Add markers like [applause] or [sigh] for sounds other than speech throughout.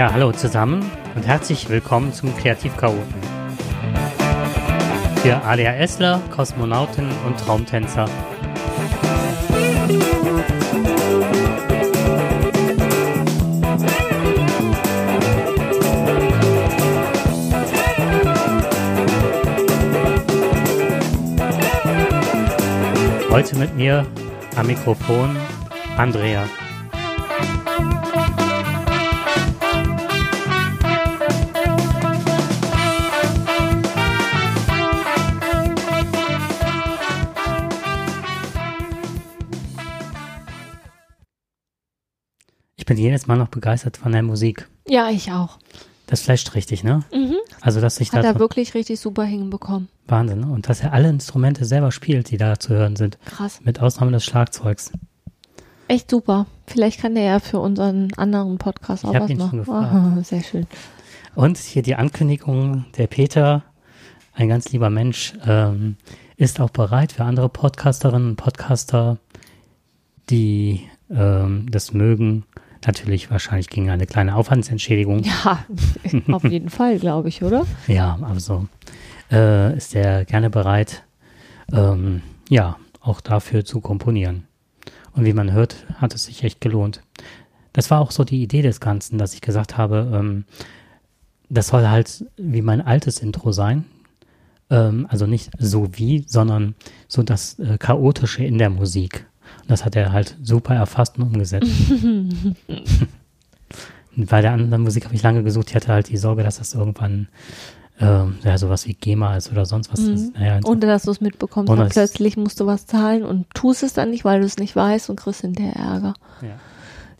Ja, hallo zusammen und herzlich willkommen zum Kreativchaoten. Für ADHSler, Kosmonauten und Traumtänzer. Heute mit mir am Mikrofon Andrea. Bin jedes Mal noch begeistert von der Musik. Ja, ich auch. Das flasht richtig, ne? Mhm. Also, dass ich Hat da er wirklich richtig super hinbekommen. Wahnsinn, ne? Und dass er alle Instrumente selber spielt, die da zu hören sind. Krass. Mit Ausnahme des Schlagzeugs. Echt super. Vielleicht kann der ja für unseren anderen Podcast auch hab was ihn schon machen. gefragt. Aha, [laughs] sehr schön. Und hier die Ankündigung, der Peter, ein ganz lieber Mensch, ähm, ist auch bereit für andere Podcasterinnen und Podcaster, die ähm, das mögen, natürlich wahrscheinlich gegen eine kleine Aufwandsentschädigung. Ja, [laughs] auf jeden Fall, glaube ich, oder? [laughs] Ja, also äh, ist er gerne bereit, ähm, ja, auch dafür zu komponieren. Und wie man hört, hat es sich echt gelohnt. Das war auch so die Idee des Ganzen, dass ich gesagt habe, ähm, das soll halt wie mein altes Intro sein. Ähm, also nicht so wie, sondern so das äh, Chaotische in der Musik. Und das hat er halt super erfasst und umgesetzt. [laughs] Bei der anderen Musik habe ich lange gesucht. Ich hatte halt die Sorge, dass das irgendwann ähm, ja, sowas wie GEMA ist oder sonst was. Mhm. naja, Ohne dass du es mitbekommst. Dass- plötzlich musst du was zahlen und tust es dann nicht, weil du es nicht weißt und kriegst hinterher Ärger. ja.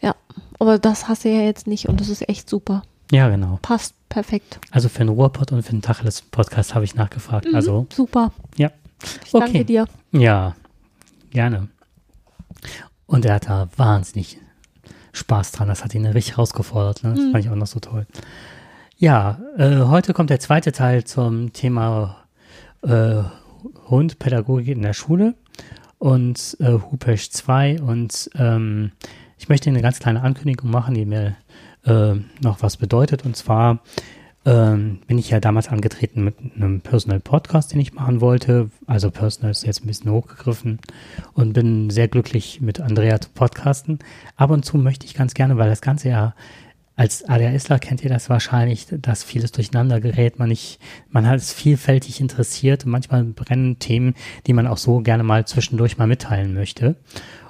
Ja, aber das hast du ja jetzt nicht und das ist echt super. ja, genau. Passt perfekt. Also für den Ruhrpott und für den Tacheles-Podcast habe ich nachgefragt. Mhm, Also, Super. ja. Ich danke dir. Ja, gerne. Und er hat da wahnsinnig Spaß dran. Das hat ihn richtig herausgefordert. Ne? Das Mhm. fand ich auch noch so toll. Ja, äh, heute kommt der zweite Teil zum Thema äh, Hund, Pädagogik in der Schule und äh, Hupesch 2. Und ähm, ich möchte eine ganz kleine Ankündigung machen, die mir äh, noch was bedeutet. Und zwar ähm, bin ich ja damals angetreten mit einem Personal Podcast, den ich machen wollte. Also Personal ist jetzt ein bisschen hochgegriffen und bin sehr glücklich mit Andrea zu podcasten. Ab und zu möchte ich ganz gerne, weil das Ganze ja als ADHSler kennt ihr das wahrscheinlich, dass vieles durcheinander gerät, man nicht, man hat es vielfältig interessiert und manchmal brennen Themen, die man auch so gerne mal zwischendurch mal mitteilen möchte.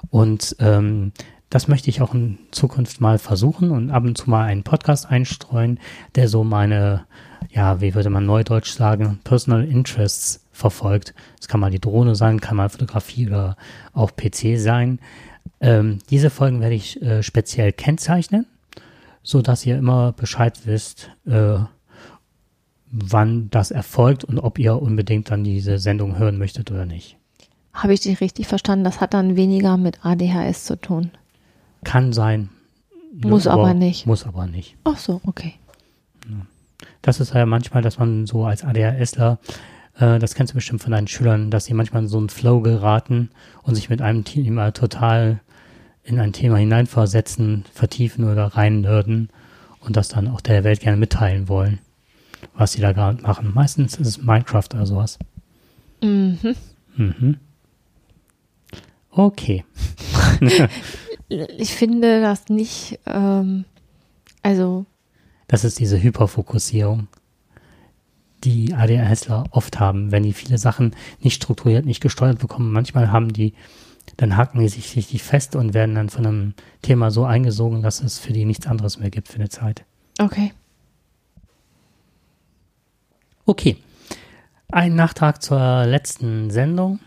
Und ähm, das möchte ich auch in Zukunft mal versuchen und ab und zu mal einen Podcast einstreuen, der so meine, ja, wie würde man neudeutsch sagen, Personal Interests verfolgt. Es kann mal die Drohne sein, kann mal Fotografie oder auch PC sein. Ähm, diese Folgen werde ich äh, speziell kennzeichnen, so dass ihr immer Bescheid wisst, äh, wann das erfolgt und ob ihr unbedingt dann diese Sendung hören möchtet oder nicht. Habe ich dich richtig verstanden? Das hat dann weniger mit ADHS zu tun. Kann sein. Muss aber nicht. Muss aber nicht. Ach so, okay. Das ist ja manchmal, dass man so als ADHSler, äh, das kennst du bestimmt von deinen Schülern, dass sie manchmal in so einen Flow geraten und sich mit einem Thema total in ein Thema hineinversetzen, vertiefen oder reinnörden und das dann auch der Welt gerne mitteilen wollen, was sie da gerade machen. Meistens ist es Minecraft oder sowas. Mhm. Mhm. Okay. [laughs] [laughs] Ich finde das nicht, ähm, also Das ist diese Hyperfokussierung, die ADHSler oft haben, wenn die viele Sachen nicht strukturiert, nicht gesteuert bekommen. Manchmal haben die, dann haken die sich richtig fest und werden dann von einem Thema so eingesogen, dass es für die nichts anderes mehr gibt für eine Zeit. okay. Okay. Ein Nachtrag zur letzten Sendung.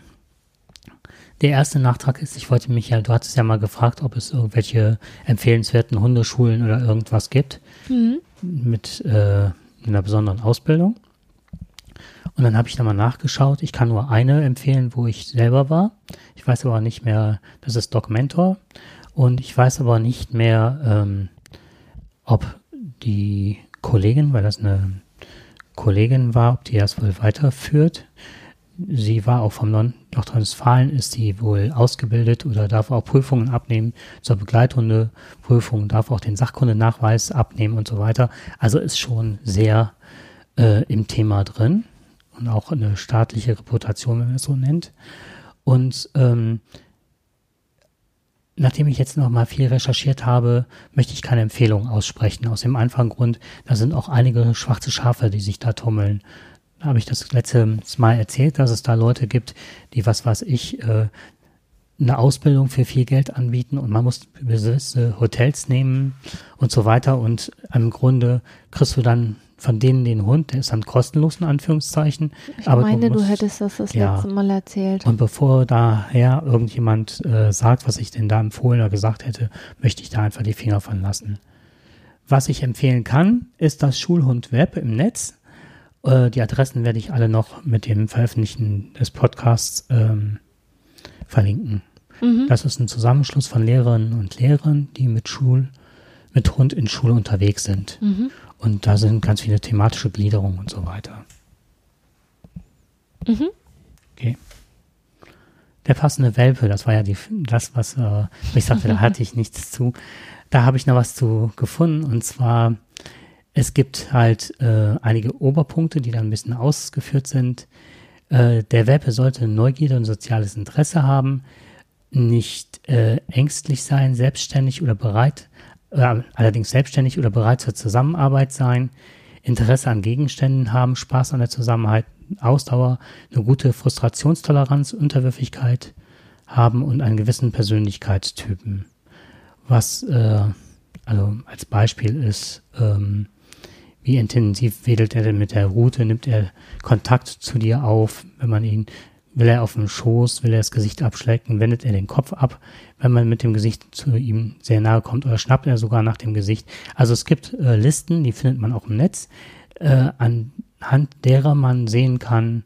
Der erste Nachtrag ist, ich wollte mich ja, du hattest ja mal gefragt, ob es irgendwelche empfehlenswerten Hundeschulen oder irgendwas gibt Mhm. mit äh, einer besonderen Ausbildung. Und dann habe ich da mal nachgeschaut. Ich kann nur eine empfehlen, wo ich selber war. Ich weiß aber nicht mehr, das ist Doc Mentor. Und ich weiß aber nicht mehr, ähm, ob die Kollegin, weil das eine Kollegin war, ob die das wohl weiterführt. Sie war auch vom Nordrhein-Westfalen, ist sie wohl ausgebildet oder darf auch Prüfungen abnehmen zur Begleithundeprüfung, darf auch den Sachkundenachweis abnehmen und so weiter. Also ist schon sehr äh, im Thema drin und auch eine staatliche Reputation, wenn man es so nennt. Und ähm, nachdem ich jetzt noch mal viel recherchiert habe, möchte ich keine Empfehlung aussprechen. Aus dem einfachen Grund, da sind auch einige schwarze Schafe, die sich da tummeln. Da habe ich das letzte Mal erzählt, dass es da Leute gibt, die, was weiß ich, äh, eine Ausbildung für viel Geld anbieten und man muss gewisse Hotels nehmen und so weiter und im Grunde kriegst du dann von denen den Hund, der ist dann kostenlos in Anführungszeichen. Ich aber meine, du, musst, du, hättest das das ja, letzte Mal erzählt. Und bevor daher irgendjemand äh, sagt, was ich denn da empfohlen oder gesagt hätte, möchte ich da einfach die Finger von lassen. Was ich empfehlen kann, ist das Schulhund-Web im Netz. Äh, die Adressen werde ich alle noch mit dem Veröffentlichen des Podcasts ähm, verlinken. Mhm. Das ist ein Zusammenschluss von Lehrerinnen und Lehrern, die mit Schul, mit Hund in Schule unterwegs sind. Mhm. Und da sind ganz viele thematische Gliederungen und so weiter. Mhm. Okay. Der passende Welpe, das war ja die, das, was äh, ich sagte, da [laughs] hatte ich nichts zu. Da habe ich noch was zu gefunden und zwar, es gibt halt äh, einige Oberpunkte, die dann ein bisschen ausgeführt sind. Äh, der Welpe sollte Neugierde und soziales Interesse haben, nicht äh, ängstlich sein, selbstständig oder bereit äh, allerdings selbstständig oder bereit zur Zusammenarbeit sein, Interesse an Gegenständen haben, Spaß an der Zusammenarbeit, Ausdauer, eine gute Frustrationstoleranz, Unterwürfigkeit haben und einen gewissen Persönlichkeitstypen. Was äh, also als Beispiel ist, ähm, wie intensiv wedelt er denn mit der Route, nimmt er Kontakt zu dir auf, wenn man ihn Will er auf dem Schoß, will er das Gesicht abschlecken, wendet er den Kopf ab, wenn man mit dem Gesicht zu ihm sehr nahe kommt? Oder schnappt er sogar nach dem Gesicht. Also es gibt äh, Listen, die findet man auch im Netz, äh, anhand derer man sehen kann,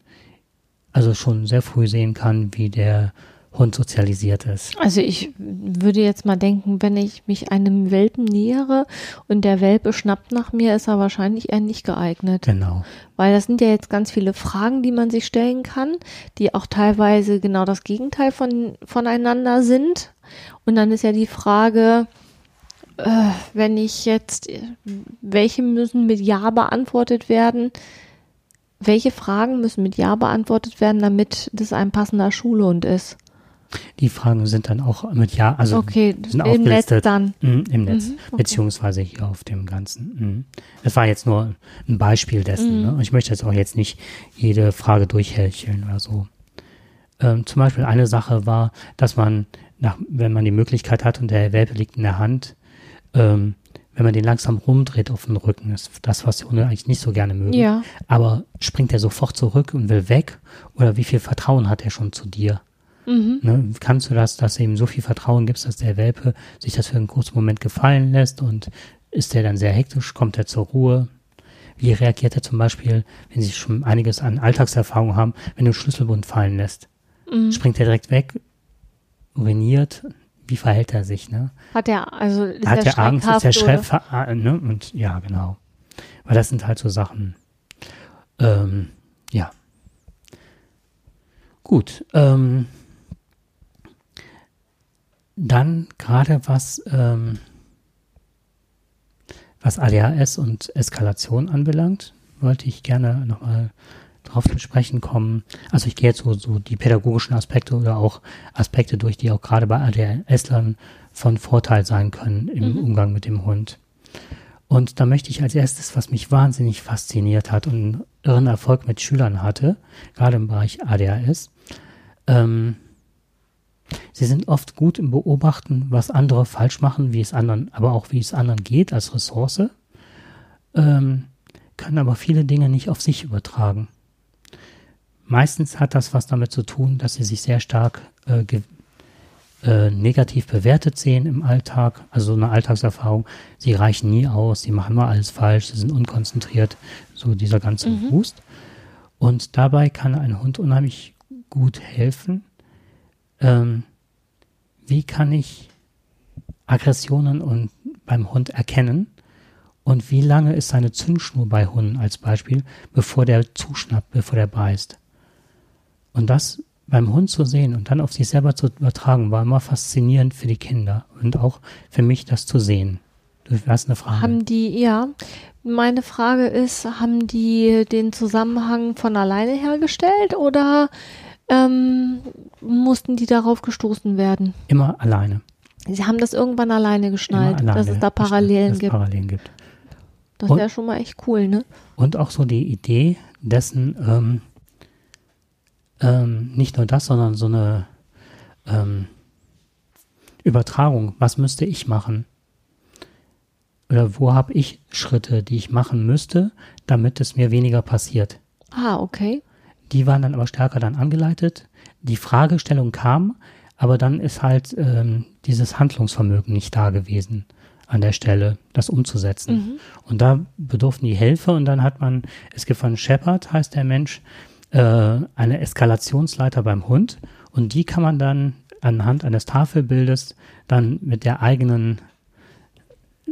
also schon sehr früh sehen kann, wie der Hund sozialisiert ist. Also ich würde jetzt mal denken, wenn ich mich einem Welpen nähere und der Welpe schnappt nach mir, ist er wahrscheinlich eher nicht geeignet. Genau. Weil das sind ja jetzt ganz viele Fragen, die man sich stellen kann, die auch teilweise genau das Gegenteil von, voneinander sind. Und dann ist ja die Frage, äh, wenn ich jetzt, welche müssen mit Ja beantwortet werden? Welche Fragen müssen mit Ja beantwortet werden, damit das ein passender Schulhund ist? Die Fragen sind dann auch mit Ja, also okay, sind im Netz dann. Mhm, Im Netz, mhm, okay. beziehungsweise hier auf dem Ganzen. Mhm. Das war jetzt nur ein Beispiel dessen. Mhm. Ne? Ich möchte jetzt auch jetzt nicht jede Frage durchhecheln oder so. Ähm, zum Beispiel eine Sache war, dass man, nach, wenn man die Möglichkeit hat und der Welpe liegt in der Hand, ähm, wenn man den langsam rumdreht auf den Rücken, ist das, was die Hunde eigentlich nicht so gerne mögen. Ja. Aber springt er sofort zurück und will weg? Oder wie viel Vertrauen hat er schon zu dir? Mhm. Ne, kannst du das, dass du ihm so viel Vertrauen gibst, dass der Welpe sich das für einen kurzen Moment gefallen lässt und ist der dann sehr hektisch, kommt er zur Ruhe? Wie reagiert er zum Beispiel, wenn sie schon einiges an Alltagserfahrung haben, wenn du einen Schlüsselbund fallen lässt? Mhm. Springt er direkt weg, uriniert? Wie verhält er sich? Ne? Hat er also ist hat er Angst? Ist der Chef? Ne? Und ja, genau. Weil das sind halt so Sachen. Ähm, ja. Gut. Ähm, dann gerade was, ähm, was ADHS und Eskalation anbelangt, wollte ich gerne nochmal drauf zu sprechen kommen. Also ich gehe jetzt so, so die pädagogischen Aspekte oder auch Aspekte durch, die auch gerade bei ADHS-Lern von Vorteil sein können im mhm. Umgang mit dem Hund. Und da möchte ich als erstes, was mich wahnsinnig fasziniert hat und einen irren Erfolg mit Schülern hatte, gerade im Bereich ADHS, ähm, Sie sind oft gut im Beobachten, was andere falsch machen, wie es anderen, aber auch wie es anderen geht als Ressource, ähm, können aber viele Dinge nicht auf sich übertragen. Meistens hat das was damit zu tun, dass sie sich sehr stark äh, äh, negativ bewertet sehen im Alltag, also so eine Alltagserfahrung. Sie reichen nie aus, sie machen mal alles falsch, sie sind unkonzentriert, so dieser ganze mhm. Boost. Und dabei kann ein Hund unheimlich gut helfen, ähm, wie kann ich Aggressionen und beim Hund erkennen und wie lange ist seine Zündschnur bei Hunden als Beispiel, bevor der zuschnappt, bevor der beißt. Und das beim Hund zu sehen und dann auf sich selber zu übertragen, war immer faszinierend für die Kinder und auch für mich, das zu sehen. Du hast eine Frage. Haben die, ja, meine Frage ist, haben die den Zusammenhang von alleine hergestellt oder ähm, mussten die darauf gestoßen werden? Immer alleine. Sie haben das irgendwann alleine geschnallt, alleine dass es da Parallelen gibt. Parallelen gibt. Das wäre schon mal echt cool, ne? Und auch so die Idee dessen, ähm, ähm, nicht nur das, sondern so eine ähm, Übertragung. Was müsste ich machen? Oder wo habe ich Schritte, die ich machen müsste, damit es mir weniger passiert? Ah, okay. Die waren dann aber stärker dann angeleitet. Die Fragestellung kam, aber dann ist halt ähm, dieses Handlungsvermögen nicht da gewesen an der Stelle, das umzusetzen. Und da bedurften die Hilfe und dann hat man, es gibt von Shepard, heißt der Mensch, äh, eine Eskalationsleiter beim Hund und die kann man dann anhand eines Tafelbildes dann mit der eigenen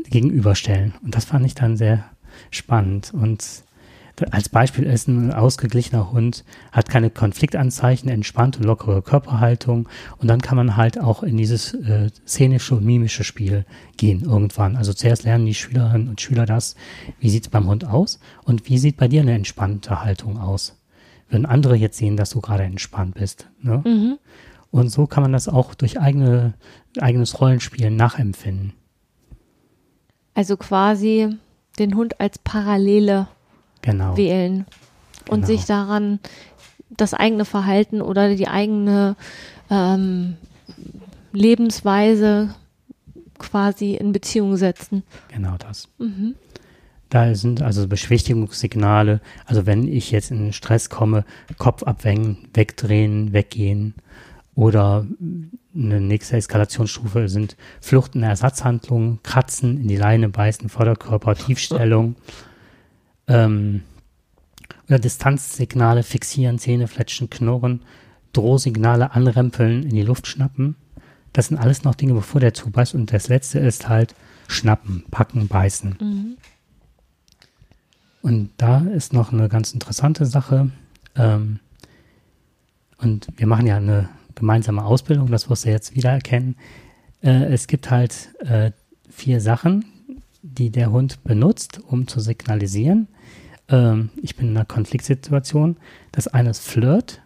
gegenüberstellen. Und das fand ich dann sehr spannend. Und als Beispiel ist ein ausgeglichener Hund, hat keine Konfliktanzeichen, entspannt und lockere Körperhaltung. Und dann kann man halt auch in dieses äh, szenische und mimische Spiel gehen irgendwann. Also zuerst lernen die Schülerinnen und Schüler das, wie sieht es beim Hund aus und wie sieht bei dir eine entspannte Haltung aus. Würden andere jetzt sehen, dass du gerade entspannt bist. Ne? Mhm. Und so kann man das auch durch eigene, eigenes Rollenspiel nachempfinden. Also quasi den Hund als Parallele Genau. wählen und Genau. sich daran das eigene Verhalten oder die eigene ähm, Lebensweise quasi in Beziehung setzen. Genau das. Mhm. Da sind also Beschwichtigungssignale. Also wenn ich jetzt in Stress komme, Kopf abwenden, wegdrehen, weggehen. Oder eine nächste Eskalationsstufe sind Fluchten, Ersatzhandlungen, Kratzen, in die Leine beißen, Vorderkörper, Tiefstellung. [laughs] ähm, oder Distanzsignale, fixieren, Zähne fletschen, knurren, Drohsignale, anrempeln, in die Luft schnappen. Das sind alles noch Dinge, bevor der zubeißt. Und das letzte ist halt schnappen, packen, beißen. Mhm. Und da ist noch eine ganz interessante Sache. Ähm, und wir machen ja eine gemeinsame Ausbildung, das wirst du jetzt wieder erkennen. Äh, es gibt halt äh, vier Sachen, die der Hund benutzt, um zu signalisieren. Ähm, ich bin in einer Konfliktsituation. Das eine ist Flirt,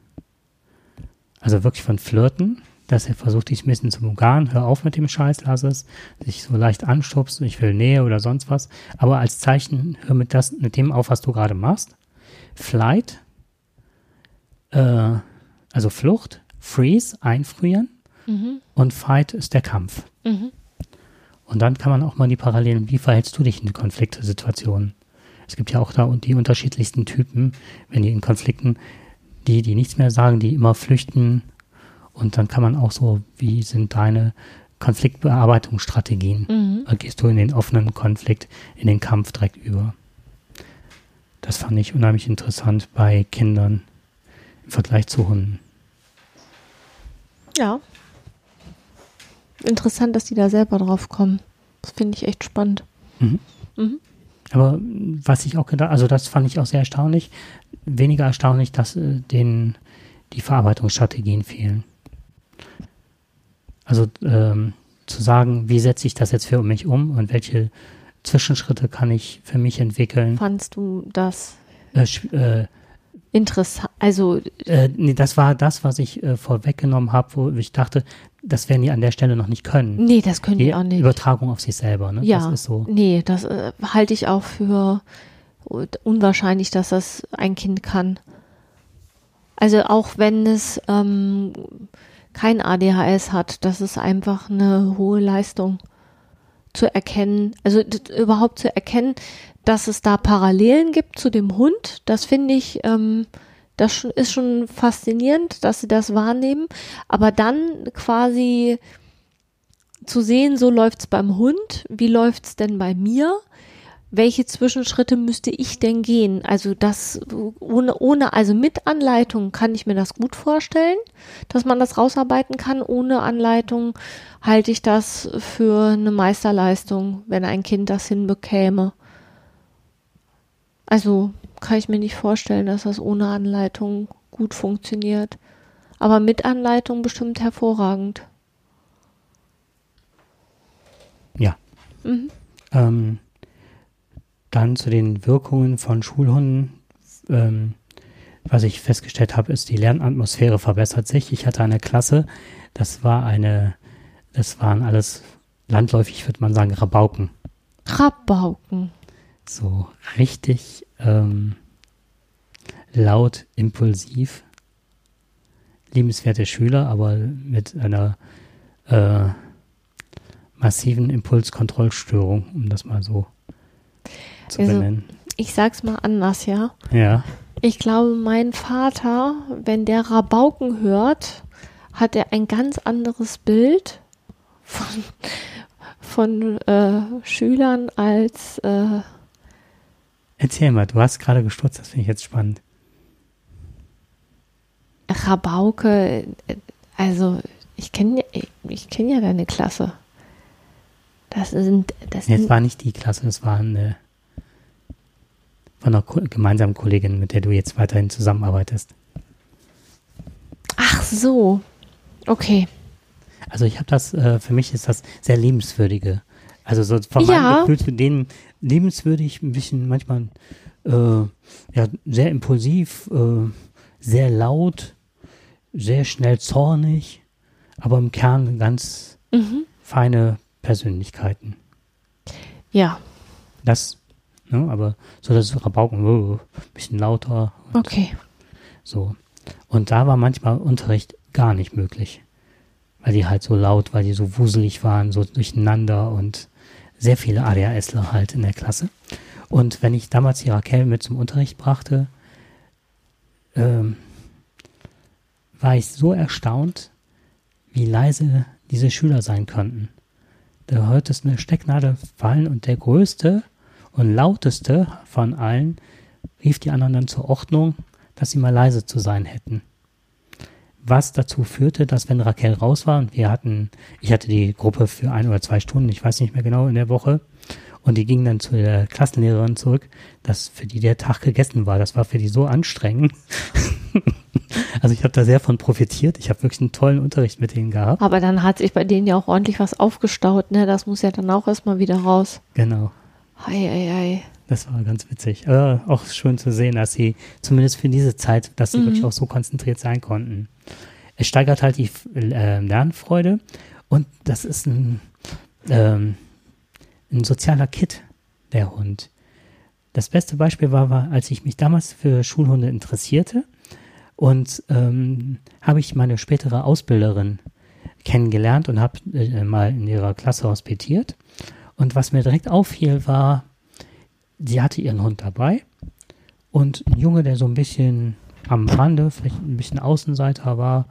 also wirklich von Flirten, dass er versucht, dich ein bisschen zu umgarnen. Hör auf mit dem Scheiß, lass es. Sich so leicht anstupst, ich will Nähe oder sonst was. Aber als Zeichen, hör mit, das, mit dem auf, was du gerade machst. Flight, äh, also Flucht, Freeze, einfrieren Mhm. und Fight ist der Kampf. Mhm. Und dann kann man auch mal die Parallelen, wie verhältst du dich in Konfliktsituationen? Es gibt ja auch da die unterschiedlichsten Typen, wenn die in Konflikten, die, die nichts mehr sagen, die immer flüchten. Und dann kann man auch so, wie sind deine Konfliktbearbeitungsstrategien? Mhm. Oder gehst du in den offenen Konflikt, in den Kampf direkt über? Das fand ich unheimlich interessant bei Kindern im Vergleich zu Hunden. Ja. Interessant, dass die da selber drauf kommen. Das finde ich echt spannend. Mhm. Mhm. Aber was ich auch gedacht, also das fand ich auch sehr erstaunlich. Weniger erstaunlich, dass äh, denen die Verarbeitungsstrategien fehlen. Also ähm, zu sagen, wie setze ich das jetzt für mich um und welche Zwischenschritte kann ich für mich entwickeln. Fandst du das Äh, äh, interessant? Also, äh, nee, das war das, was ich äh, vorweggenommen habe, wo ich dachte, das werden die an der Stelle noch nicht können. nee, das können die, auch nicht. Übertragung auf sich selber, ne? Ja, Das ist so. nee, das äh, halte ich auch für unwahrscheinlich, dass das ein Kind kann. Also auch wenn es ähm, kein ADHS hat, das ist einfach eine hohe Leistung zu erkennen, also überhaupt zu erkennen, dass es da Parallelen gibt zu dem Hund, das finde ich, ähm, das ist schon faszinierend, dass sie das wahrnehmen, aber dann quasi zu sehen, so läuft's beim Hund, wie läuft's denn bei mir? Welche Zwischenschritte müsste ich denn gehen? Also das ohne, ohne, also mit Anleitung kann ich mir das gut vorstellen, dass man das rausarbeiten kann. Ohne Anleitung halte ich das für eine Meisterleistung, wenn ein Kind das hinbekäme. Also kann ich mir nicht vorstellen, dass das ohne Anleitung gut funktioniert. Aber mit Anleitung bestimmt hervorragend. Ja. Mhm. Ähm, dann zu den Wirkungen von Schulhunden. Ähm, was ich festgestellt habe, ist, die Lernatmosphäre verbessert sich. Ich hatte eine Klasse, das war eine, das waren alles landläufig, würde man sagen, Rabauken. Rabauken. So richtig ähm, laut, impulsiv. Liebenswerte Schüler, aber mit einer äh, massiven Impulskontrollstörung, um das mal so zu Also- benennen. Ich sag's mal anders, ja. Ja, Ich glaube, mein Vater, wenn der Rabauken hört, hat er ein ganz anderes Bild von, von äh, Schülern als äh, erzähl mal, du hast gerade gestutzt, das finde ich jetzt spannend. Rabauke. Also ich kenne ich kenn ja deine Klasse. Das sind das Jetzt sind, war nicht die Klasse, das war eine von einer gemeinsamen Kollegin, mit der du jetzt weiterhin zusammenarbeitest. Ach so. Okay. Also ich habe das, äh, für mich ist das sehr liebenswürdige. Also so von Ja. meinem Gefühl zu denen liebenswürdig, ein bisschen manchmal äh, ja, sehr impulsiv, äh, sehr laut, sehr schnell zornig, aber im Kern ganz Mhm. feine Persönlichkeiten. Ja. Das, ne, aber so das Rabauken, oh, bisschen lauter, Okay. so. Und da war manchmal Unterricht gar nicht möglich. Weil die halt so laut, weil die so wuselig waren, so durcheinander und sehr viele ADHSler halt in der Klasse. Und wenn ich damals die Raquel mit zum Unterricht brachte, ähm, war ich so erstaunt, wie leise diese Schüler sein könnten. Da hörtest eine Stecknadel fallen und der größte und lauteste von allen rief die anderen dann zur Ordnung, dass sie mal leise zu sein hätten. Was dazu führte, dass wenn Raquel raus war und wir hatten, ich hatte die Gruppe für ein oder zwei Stunden, ich weiß nicht mehr genau, in der Woche, und die gingen dann zu der Klassenlehrerin zurück, dass für die der Tag gegessen war. Das war für die so anstrengend. [laughs] also ich habe da sehr von profitiert. Ich habe wirklich einen tollen Unterricht mit denen gehabt. Aber dann hat sich bei denen ja auch ordentlich was aufgestaut, ne? Das muss ja dann auch erstmal wieder raus. Genau. Hei, hei, hei. Das war ganz witzig. Aber auch schön zu sehen, dass sie zumindest für diese Zeit, dass sie Mhm. wirklich auch so konzentriert sein konnten. Es steigert halt die äh, Lernfreude und das ist ein, ähm, ein sozialer Kit, der Hund. Das beste Beispiel war, war, als ich mich damals für Schulhunde interessierte und ähm, habe ich meine spätere Ausbilderin kennengelernt und habe äh, mal in ihrer Klasse hospitiert. Und was mir direkt auffiel, war, sie hatte ihren Hund dabei und ein Junge, der so ein bisschen am Rande, vielleicht ein bisschen Außenseiter war,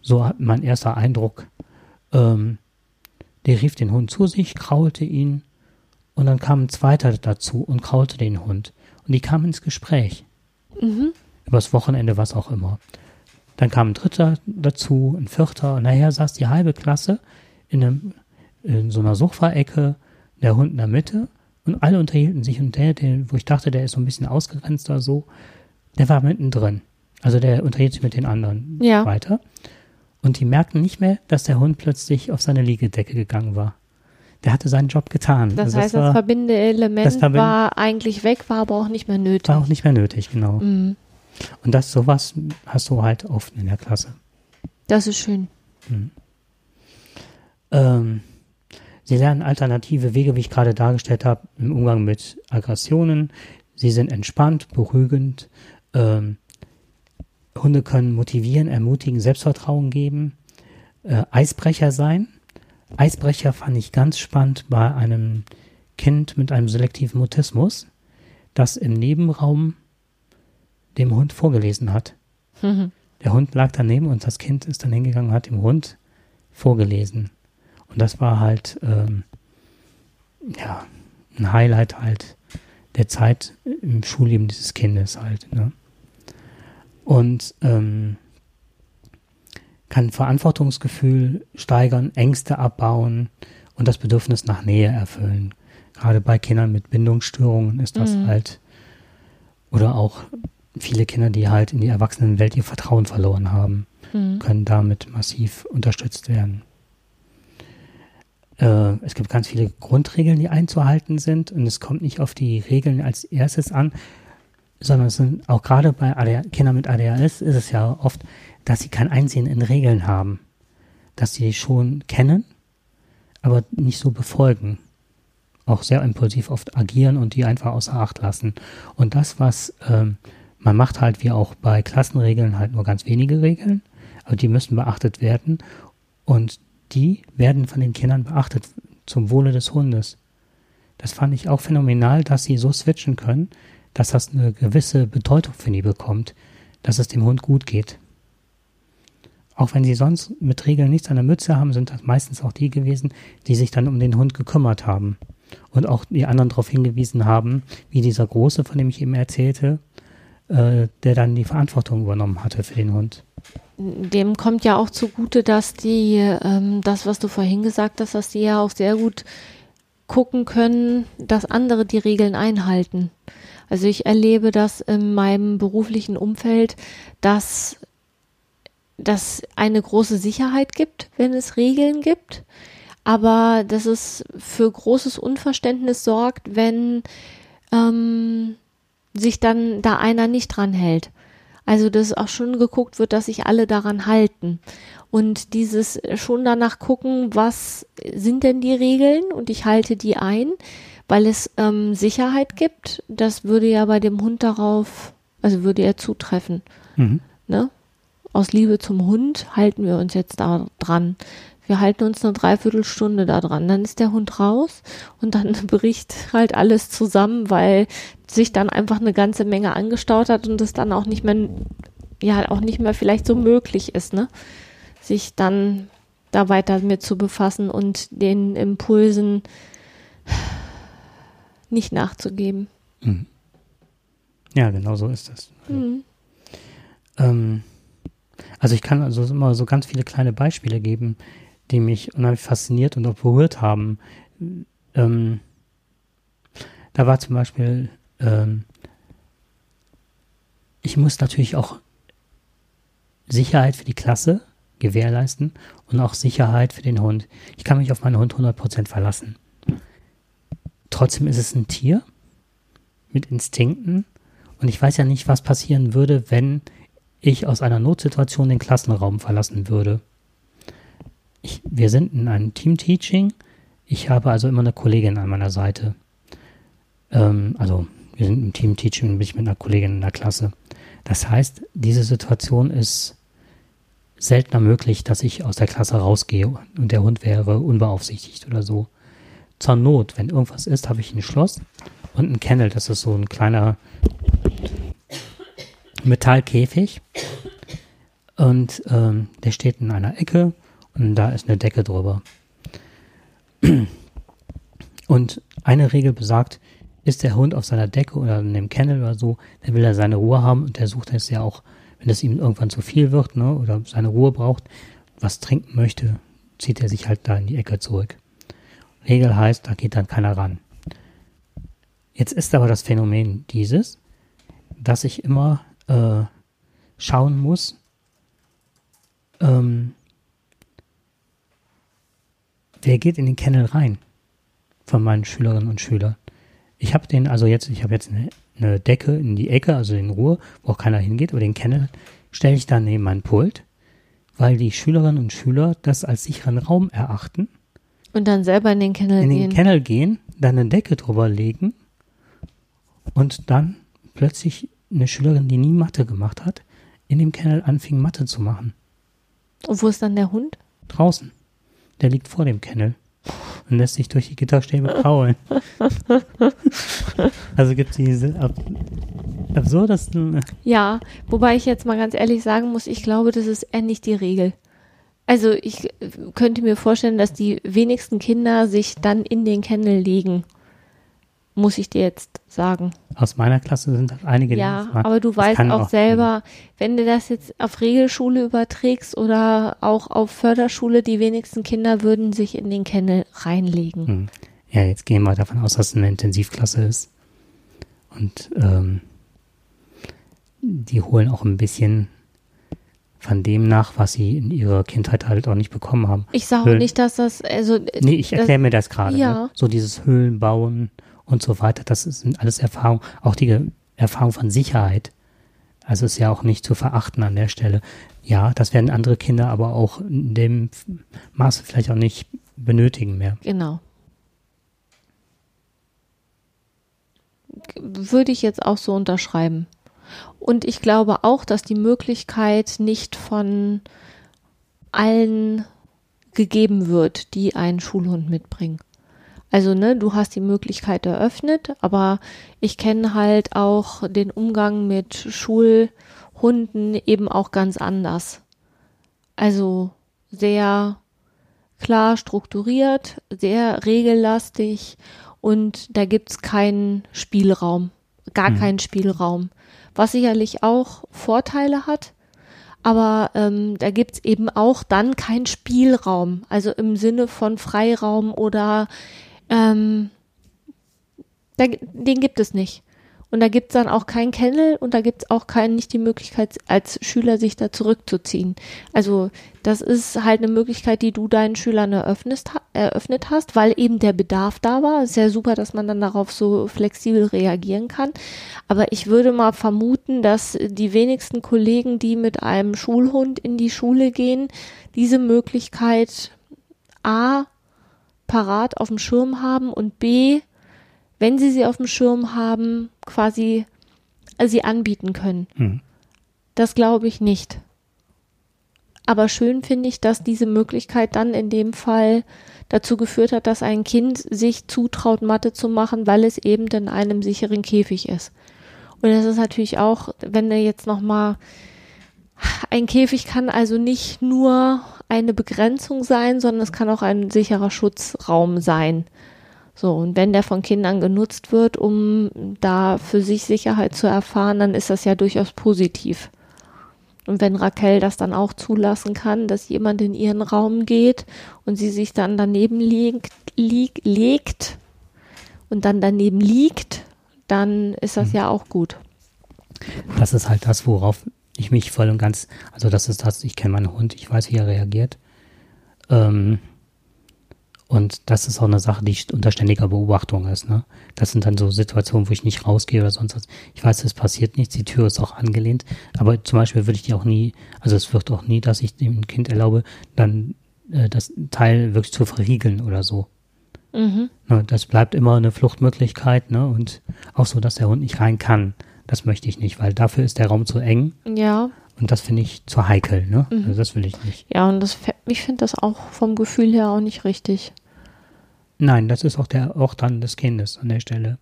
so hat mein erster Eindruck, ähm, der rief den Hund zu sich, kraulte ihn und dann kam ein zweiter dazu und kraulte den Hund. Und die kamen ins Gespräch. Mhm. Übers Wochenende, was auch immer. Dann kam ein dritter dazu, ein vierter, und nachher saß die halbe Klasse in, einem, in so einer Sofaecke, der Hund in der Mitte, und alle unterhielten sich. Und der, der, wo ich dachte, der ist so ein bisschen ausgegrenzt oder so, der war mittendrin. Also der unterhielt sich mit den anderen Ja. weiter. Und die merkten nicht mehr, dass der Hund plötzlich auf seine Liegedecke gegangen war. Der hatte seinen Job getan. Das Also heißt, das war, verbindende Element das Verbind- war eigentlich weg, war aber auch nicht mehr nötig. war auch nicht mehr nötig, genau. Mhm. Und das sowas hast du halt oft in der Klasse. Das ist schön. Ähm, sie lernen alternative Wege, wie ich gerade dargestellt habe, im Umgang mit Aggressionen. Sie sind entspannt, beruhigend. Ähm, Hunde können motivieren, ermutigen, Selbstvertrauen geben. Äh, Eisbrecher sein. Eisbrecher fand ich ganz spannend bei einem Kind mit einem selektiven Mutismus, das im Nebenraum dem Hund vorgelesen hat. Mhm. Der Hund lag daneben und das Kind ist dann hingegangen und hat dem Hund vorgelesen. Und das war halt, ähm, ja, ein Highlight halt der Zeit im Schulleben dieses Kindes halt. Ne? Und ähm, kann Verantwortungsgefühl steigern, Ängste abbauen und das Bedürfnis nach Nähe erfüllen. Gerade bei Kindern mit Bindungsstörungen ist das Mhm. halt, oder auch viele Kinder, die halt in die Erwachsenenwelt ihr Vertrauen verloren haben, mhm. können damit massiv unterstützt werden. Äh, es gibt ganz viele Grundregeln, die einzuhalten sind und es kommt nicht auf die Regeln als erstes an, sondern es sind auch gerade bei Kindern mit ADHS ist es ja oft, dass sie kein Einsehen in Regeln haben, dass sie schon kennen, aber nicht so befolgen, auch sehr impulsiv oft agieren und die einfach außer Acht lassen. Und das, was ähm, man macht halt wie auch bei Klassenregeln halt nur ganz wenige Regeln, aber die müssen beachtet werden und die werden von den Kindern beachtet zum Wohle des Hundes. Das fand ich auch phänomenal, dass sie so switchen können, dass das eine gewisse Bedeutung für die bekommt, dass es dem Hund gut geht. Auch wenn sie sonst mit Regeln nichts an der Mütze haben, sind das meistens auch die gewesen, die sich dann um den Hund gekümmert haben und auch die anderen darauf hingewiesen haben, wie dieser Große, von dem ich eben erzählte, äh, der dann die Verantwortung übernommen hatte für den Hund. Dem kommt ja auch zugute, dass die, ähm, das, was du vorhin gesagt hast, dass die ja auch sehr gut gucken können, dass andere die Regeln einhalten. Also ich erlebe das in meinem beruflichen Umfeld, dass dass eine große Sicherheit gibt, wenn es Regeln gibt, aber dass es für großes Unverständnis sorgt, wenn ähm, sich dann da einer nicht dran hält. Also, dass auch schon geguckt wird, dass sich alle daran halten. Und dieses schon danach gucken, was sind denn die Regeln und ich halte die ein, weil es ähm, Sicherheit gibt. Das würde ja bei dem Hund darauf, also würde er zutreffen. Mhm. Ne? Aus Liebe zum Hund halten wir uns jetzt da dran. Wir halten uns eine Dreiviertelstunde da dran. Dann ist der Hund raus und dann [laughs] bricht halt alles zusammen, weil sich dann einfach eine ganze Menge angestaut hat und es dann auch nicht mehr, ja, auch nicht mehr vielleicht so möglich ist, ne? Sich dann da weiter mit zu befassen und den Impulsen [sighs] nicht nachzugeben. Mhm. Ja, genau so ist das. Also, mhm. ähm, also ich kann also immer so ganz viele kleine Beispiele geben, die mich unheimlich fasziniert und auch berührt haben. Ähm, da war zum Beispiel, ähm, ich muss natürlich auch Sicherheit für die Klasse gewährleisten und auch Sicherheit für den Hund. Ich kann mich auf meinen Hund 100% verlassen. Trotzdem ist es ein Tier mit Instinkten und ich weiß ja nicht, was passieren würde, wenn ich aus einer Notsituation den Klassenraum verlassen würde ich, wir sind in einem Team-Teaching. Ich habe also immer eine Kollegin an meiner Seite. Ähm, also wir sind im Team-Teaching und bin ich mit einer Kollegin in der Klasse. Das heißt, diese Situation ist seltener möglich, dass ich aus der Klasse rausgehe und der Hund wäre unbeaufsichtigt oder so. Zur Not, wenn irgendwas ist, habe ich ein Schloss und ein Kennel. Das ist so ein kleiner Metallkäfig. Und ähm, der steht in einer Ecke und da ist eine Decke drüber. Und eine Regel besagt, ist der Hund auf seiner Decke oder in dem Kennel oder so, dann will er seine Ruhe haben und der sucht es ja auch, wenn es ihm irgendwann zu viel wird, ne, oder seine Ruhe braucht, was trinken möchte, zieht er sich halt da in die Ecke zurück. Regel heißt, da geht dann keiner ran. Jetzt ist aber das Phänomen dieses, dass ich immer äh, schauen muss, ähm, wer geht in den Kennel rein von meinen Schülerinnen und Schülern? Ich habe den, also jetzt, ich habe jetzt eine, eine, Decke in die Ecke, also in Ruhe, wo auch keiner hingeht, aber den Kennel stelle ich dann neben mein Pult, weil die Schülerinnen und Schüler das als sicheren Raum erachten. Und dann selber in den Kennel in gehen. In den Kennel gehen, dann eine Decke drüber legen und dann plötzlich eine Schülerin, die nie Mathe gemacht hat, in dem Kennel anfing, Mathe zu machen. Und wo ist dann der Hund? Draußen. Der liegt vor dem Kennel und lässt sich durch die Gitterstäbe kraulen. [laughs] also gibt es diese ab absurdesten. Ja, wobei ich jetzt mal ganz ehrlich sagen muss, ich glaube, das ist nicht die Regel. Also ich könnte mir vorstellen, dass die wenigsten Kinder sich dann in den Kennel legen muss ich dir jetzt sagen. Aus meiner Klasse sind das einige. Ja, aber du weißt auch, auch selber, wenn du das jetzt auf Regelschule überträgst oder auch auf Förderschule, die wenigsten Kinder würden sich in den Kennel reinlegen. Hm. Ja, jetzt gehen wir davon aus, dass es eine Intensivklasse ist. Und ähm, die holen auch ein bisschen von dem nach, was sie in ihrer Kindheit halt auch nicht bekommen haben. Ich sage Höhlen- nicht, dass das, also. Nee, ich erkläre mir das gerade. ja. Ne? So dieses Höhlenbauen und so weiter, das sind alles Erfahrungen, auch die Erfahrung von Sicherheit. Also ist ja auch nicht zu verachten an der Stelle. Ja, das werden andere Kinder aber auch in dem Maße vielleicht auch nicht benötigen mehr. Genau. Würde ich jetzt auch so unterschreiben. Und ich glaube auch, dass die Möglichkeit nicht von allen gegeben wird, die einen Schulhund mitbringen. Also, ne, du hast die Möglichkeit eröffnet, aber ich kenne halt auch den Umgang mit Schulhunden eben auch ganz anders. Also sehr klar strukturiert, sehr regellastig und da gibt's keinen Spielraum, gar Mhm. keinen Spielraum, was sicherlich auch Vorteile hat, aber ähm, da gibt's eben auch dann keinen Spielraum, also im Sinne von Freiraum oder ähm, da, den gibt es nicht. Und da gibt's dann auch kein Kennel und da gibt's auch kein, nicht die Möglichkeit, als Schüler sich da zurückzuziehen. Also das ist halt eine Möglichkeit, die du deinen Schülern eröffnest, eröffnet hast, weil eben der Bedarf da war. Ist ja super, dass man dann darauf so flexibel reagieren kann. Aber ich würde mal vermuten, dass die wenigsten Kollegen, die mit einem Schulhund in die Schule gehen, diese Möglichkeit A parat auf dem Schirm haben und B wenn sie sie auf dem Schirm haben, quasi sie anbieten können. Mhm. Das glaube ich nicht. Aber schön finde ich, dass diese Möglichkeit dann in dem Fall dazu geführt hat, dass ein Kind sich zutraut, Mathe zu machen, weil es eben in einem sicheren Käfig ist. Und das ist natürlich auch, wenn er jetzt noch mal ein Käfig kann also nicht nur eine Begrenzung sein, sondern es kann auch ein sicherer Schutzraum sein. So, und wenn der von Kindern genutzt wird, um da für sich Sicherheit zu erfahren, dann ist das ja durchaus positiv. Und wenn Raquel das dann auch zulassen kann, dass jemand in ihren Raum geht und sie sich dann daneben liegt, lieg, legt und dann daneben liegt, dann ist das Mhm. ja auch gut. Das ist halt das, worauf ich mich voll und ganz, also das ist das, ich kenne meinen Hund, ich weiß, wie er reagiert. Ähm, und das ist auch eine Sache, die unter ständiger Beobachtung ist. Ne? Das sind dann so Situationen, wo ich nicht rausgehe oder sonst was. Ich weiß, es passiert nichts, die Tür ist auch angelehnt, aber zum Beispiel würde ich die auch nie, also es wird auch nie, dass ich dem Kind erlaube, dann äh, das Teil wirklich zu verriegeln oder so. Mhm. Ne, das bleibt immer eine Fluchtmöglichkeit, ne? Und auch so, dass der Hund nicht rein kann. Das möchte ich nicht, weil dafür ist der Raum zu eng Ja, und das finde ich zu heikel, ne? Mhm. Also das will ich nicht. ja, und das, ich finde das auch vom Gefühl her auch nicht richtig. Nein, das ist auch der Ort dann des Kindes an der Stelle.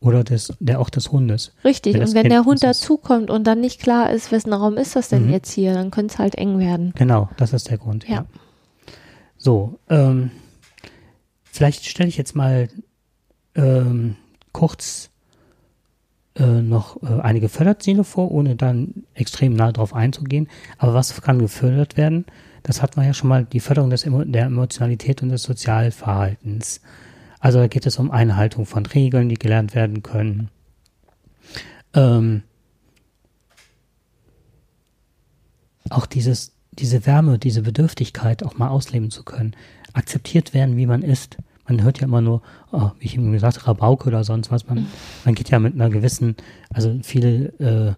Oder des, der Ort des Hundes. Richtig, und wenn Kind der Hund dazukommt und dann nicht klar ist, wessen Raum ist das denn Mhm. jetzt hier, dann könnte es halt eng werden. Genau, das ist der Grund. Ja. So, ähm, vielleicht stelle ich jetzt mal ähm, kurz äh, noch äh, einige Förderziele vor, ohne dann extrem nah drauf einzugehen. Aber was kann gefördert werden? Das hatten wir ja schon mal, die Förderung des, der Emotionalität und des Sozialverhaltens. Also da geht es um Einhaltung von Regeln, die gelernt werden können. Ähm, auch dieses, diese Wärme, diese Bedürftigkeit auch mal ausleben zu können. Akzeptiert werden, wie man ist. Man hört ja immer nur, oh, wie ich eben gesagt habe, Rabauke oder sonst was. Man, man geht ja mit einer gewissen, also viele, äh,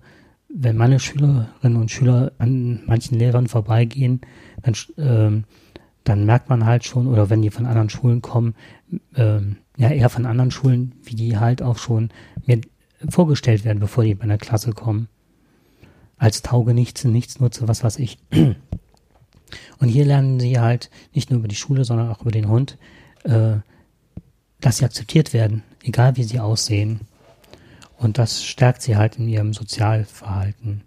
wenn meine Schülerinnen und Schüler an manchen Lehrern vorbeigehen, dann, ähm, dann merkt man halt schon, oder wenn die von anderen Schulen kommen, ähm, ja eher von anderen Schulen, wie die halt auch schon mir vorgestellt werden, bevor die bei einer Klasse kommen. Als Taugenichtse, Nichtsnutze, was weiß ich. [clears throat] Und hier lernen sie halt nicht nur über die Schule, sondern auch über den Hund, äh, dass sie akzeptiert werden, egal wie sie aussehen. Und das stärkt sie halt in ihrem Sozialverhalten.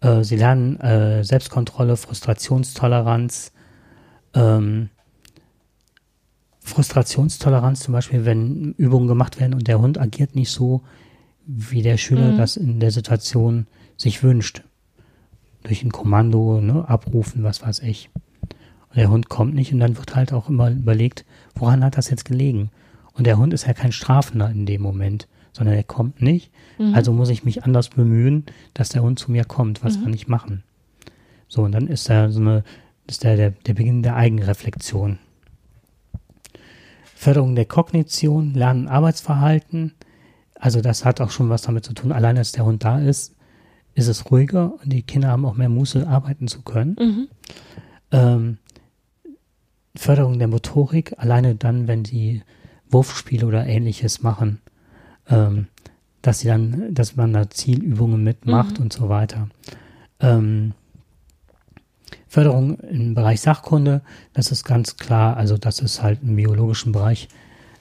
Äh, sie lernen äh, Selbstkontrolle, Frustrationstoleranz, ähm, Frustrationstoleranz zum Beispiel, wenn Übungen gemacht werden und der Hund agiert nicht so, wie der Schüler Mhm. das in der Situation sich wünscht. Durch ein Kommando, ne, abrufen, was weiß ich. Und der Hund kommt nicht und dann wird halt auch immer überlegt, woran hat das jetzt gelegen? Und der Hund ist ja kein Strafender in dem Moment, sondern er kommt nicht. Mhm. Also muss ich mich anders bemühen, dass der Hund zu mir kommt. Was Mhm. kann ich machen? So, und dann ist da so eine, ist da der, der Beginn der Eigenreflexion. Förderung der Kognition, Lernen, Arbeitsverhalten. Also das hat auch schon was damit zu tun. Allein als der Hund da ist, ist es ruhiger und die Kinder haben auch mehr Muße, arbeiten zu können. Mhm. Ähm, Förderung der Motorik, alleine dann, wenn sie Wurfspiele oder ähnliches machen, ähm, dass sie dann, dass man da Zielübungen mitmacht Mhm. und so weiter. Ähm, Förderung im Bereich Sachkunde, das ist ganz klar, also das ist halt im biologischen Bereich,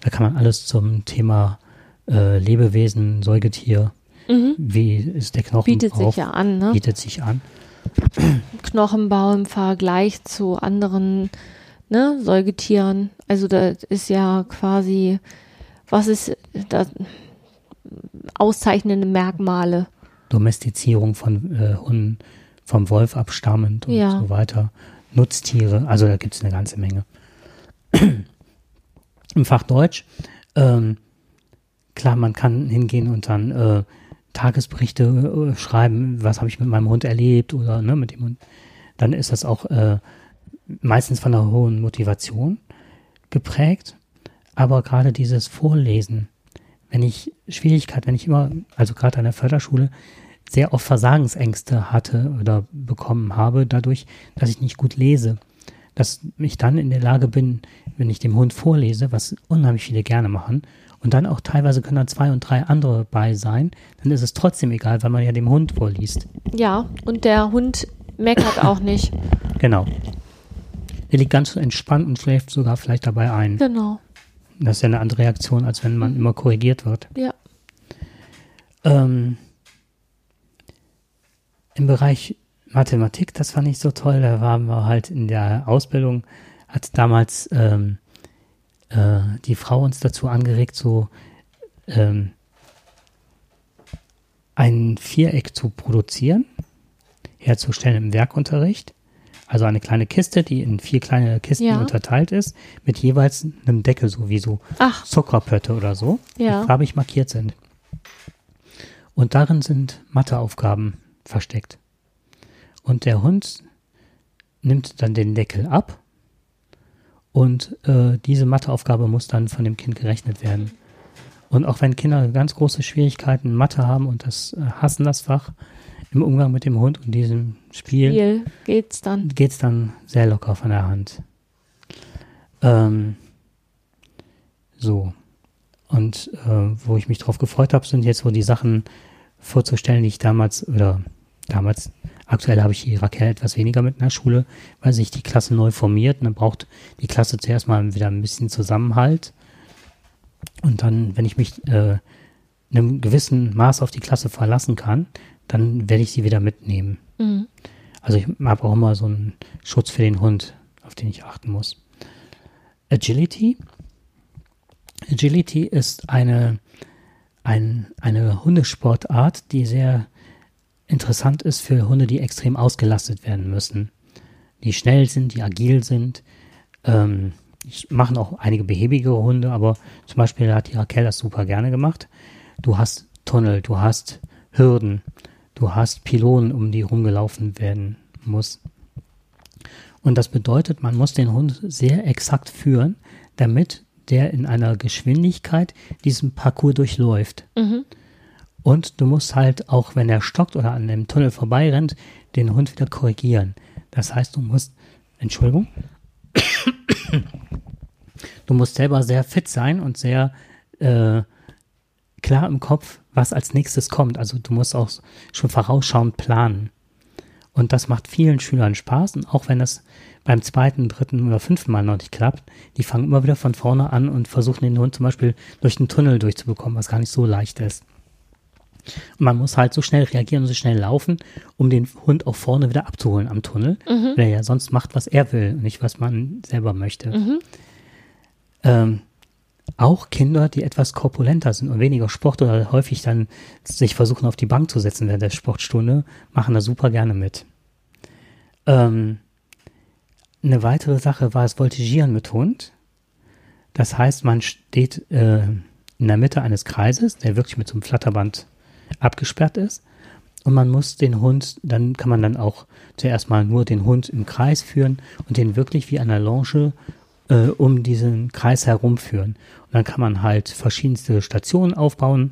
da kann man alles zum Thema äh, Lebewesen, Säugetier, Mhm. wie ist der Knochen Bietet drauf, sich ja an, ne? bietet sich an. Knochenbau im Vergleich zu anderen ne, Säugetieren. Also da ist ja quasi, was ist da auszeichnende Merkmale? Domestizierung von äh, Hunden vom Wolf abstammend und Ja. so weiter. Nutztiere, also da gibt es eine ganze Menge. Im Fach Deutsch, ähm, klar, man kann hingehen und dann äh, Tagesberichte äh, schreiben, was habe ich mit meinem Hund erlebt oder ne, mit dem Hund. Dann ist das auch äh, meistens von einer hohen Motivation geprägt. Aber gerade dieses Vorlesen, wenn ich Schwierigkeit, wenn ich immer, also gerade an der Förderschule, sehr oft Versagensängste hatte oder bekommen habe, dadurch, dass ich nicht gut lese, dass ich dann in der Lage bin, wenn ich dem Hund vorlese, was unheimlich viele gerne machen, und dann auch teilweise können dann zwei und drei andere bei sein, dann ist es trotzdem egal, weil man ja dem Hund vorliest. Ja, und der Hund meckert auch nicht. Genau. Der liegt ganz entspannt und schläft sogar vielleicht dabei ein. Genau. Das ist ja eine andere Reaktion, als wenn man immer korrigiert wird. Ja. Ähm, Im Bereich Mathematik, das fand ich so toll, da waren wir halt in der Ausbildung, hat damals ähm, äh, die Frau uns dazu angeregt, so ähm, ein Viereck zu produzieren, herzustellen im Werkunterricht. Also eine kleine Kiste, die in vier kleine Kisten Ja. unterteilt ist, mit jeweils einem Deckel, so wie so Ach, Zuckerpötte oder so, Ja. die farbig markiert sind. Und darin sind Matheaufgaben versteckt. Und der Hund nimmt dann den Deckel ab und äh, diese Matheaufgabe muss dann von dem Kind gerechnet werden. Und auch wenn Kinder ganz große Schwierigkeiten in Mathe haben und das äh, hassen das Fach im Umgang mit dem Hund und diesem Spiel, Spiel geht's dann. geht es dann sehr locker von der Hand. Ähm, so. Und äh, wo ich mich drauf gefreut habe, sind jetzt so die Sachen vorzustellen, die ich damals, oder damals, aktuell habe ich die Raquel etwas weniger mit in der Schule, weil sich die Klasse neu formiert und dann braucht die Klasse zuerst mal wieder ein bisschen Zusammenhalt. Und dann, wenn ich mich äh, in einem gewissen Maß auf die Klasse verlassen kann, dann werde ich sie wieder mitnehmen. Mhm. Also ich habe auch immer so einen Schutz für den Hund, auf den ich achten muss. Agility. Agility ist eine, ein, eine Hundesportart, die sehr interessant ist für Hunde, die extrem ausgelastet werden müssen. Die schnell sind, die agil sind. Ähm, machen auch einige behäbigere Hunde, aber zum Beispiel hat die Raquel das super gerne gemacht. Du hast Tunnel, du hast Hürden, du hast Pylonen, um die rumgelaufen werden muss. Und das bedeutet, man muss den Hund sehr exakt führen, damit der in einer Geschwindigkeit diesen Parcours durchläuft. Mhm. Und du musst halt, auch wenn er stockt oder an dem Tunnel vorbeirennt, den Hund wieder korrigieren. Das heißt, du musst, Entschuldigung, [coughs] du musst selber sehr fit sein und sehr äh, klar im Kopf, was als nächstes kommt. Also du musst auch schon vorausschauend planen. Und das macht vielen Schülern Spaß. Und auch wenn das beim zweiten, dritten oder fünften Mal noch nicht klappt, die fangen immer wieder von vorne an und versuchen den Hund zum Beispiel durch den Tunnel durchzubekommen, was gar nicht so leicht ist. Und man muss halt so schnell reagieren und so schnell laufen, um den Hund auch vorne wieder abzuholen am Tunnel, weil er ja sonst macht, was er will und nicht, was man selber möchte. Ähm, auch Kinder, die etwas korpulenter sind und weniger Sport oder häufig dann sich versuchen, auf die Bank zu setzen während der Sportstunde, machen da super gerne mit. Ähm, eine weitere Sache war das Voltigieren mit Hund. Das heißt, man steht äh, in der Mitte eines Kreises, der wirklich mit so einem Flatterband abgesperrt ist. Und man muss den Hund, dann kann man dann auch zuerst mal nur den Hund im Kreis führen und den wirklich wie eine Longe äh, um diesen Kreis herumführen. Und dann kann man halt verschiedenste Stationen aufbauen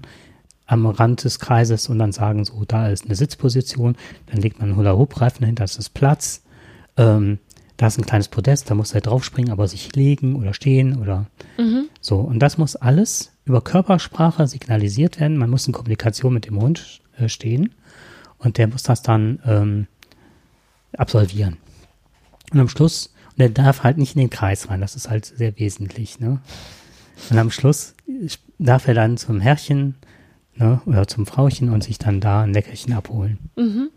am Rand des Kreises und dann sagen, so, da ist eine Sitzposition, dann legt man einen Hula-Hoop-Reifen hin, das ist Platz. Ähm, da ist ein kleines Podest, da muss er draufspringen, aber sich legen oder stehen oder mhm. so. Und das muss alles über Körpersprache signalisiert werden. Man muss in Kommunikation mit dem Hund äh, stehen und der muss das dann ähm, absolvieren. Und am Schluss, und der darf halt nicht in den Kreis rein, das ist halt sehr wesentlich. Ne? Und am Schluss darf er dann zum Herrchen ne, oder zum Frauchen und sich dann da ein Leckerchen abholen. Mhm.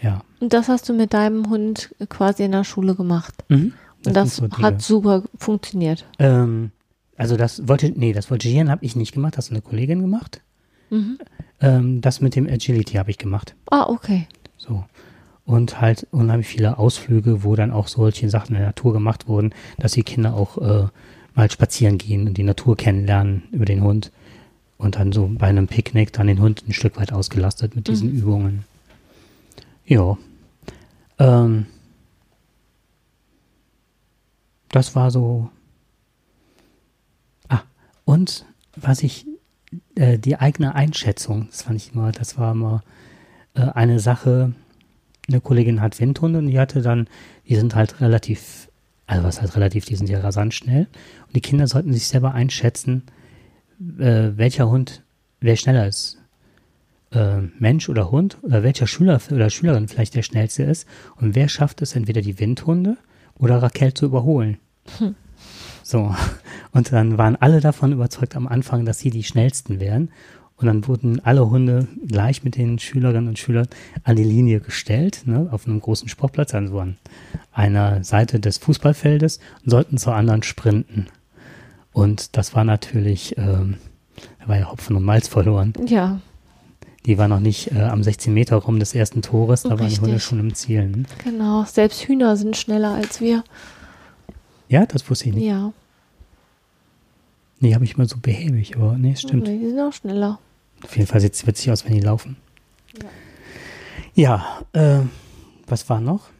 Ja. Und das hast du mit deinem Hund quasi in der Schule gemacht. Mhm. Das und das so hat super funktioniert. Ähm, also das wollte, nee, das Voltigieren habe ich nicht gemacht, das hat eine Kollegin gemacht. Mhm. Ähm, das mit dem Agility habe ich gemacht. Ah, okay. So. Und halt unheimlich viele Ausflüge, wo dann auch solche Sachen in der Natur gemacht wurden, dass die Kinder auch äh, mal spazieren gehen und die Natur kennenlernen über den Hund. Und dann so bei einem Picknick dann den Hund ein Stück weit ausgelastet mit diesen mhm. Übungen. Ja. Ähm, das war so. Ah, und was ich, äh, die eigene Einschätzung, das fand ich immer, das war immer äh, eine Sache. Eine Kollegin hat Windhunde und die hatte dann, die sind halt relativ, also was halt relativ, die sind ja rasant schnell. Und die Kinder sollten sich selber einschätzen, äh, welcher Hund, wer schneller ist äh, Mensch oder Hund oder welcher Schüler oder Schülerin vielleicht der schnellste ist und wer schafft es, entweder die Windhunde oder Raquel zu überholen. Hm. So. Und dann waren alle davon überzeugt am Anfang, dass sie die schnellsten wären. Und dann wurden alle Hunde gleich mit den Schülerinnen und Schülern an die Linie gestellt, ne, auf einem großen Sportplatz, also an einer Seite des Fußballfeldes und sollten zur anderen sprinten. Und das war natürlich, ähm, da war ja Hopfen und Malz verloren. Ja. Die war noch nicht äh, am 16 Meter Raum des ersten Tores, da Richtig. waren die Hunde schon im Ziel. Ne? Genau, selbst Hühner sind schneller als wir. Ja, das wusste ich nicht. Ja. Nee, habe ich mal so behäbig, aber nee, stimmt. Nee, die sind auch schneller. Auf jeden Fall sieht es witzig aus, wenn die laufen. Ja, ja äh, was war noch?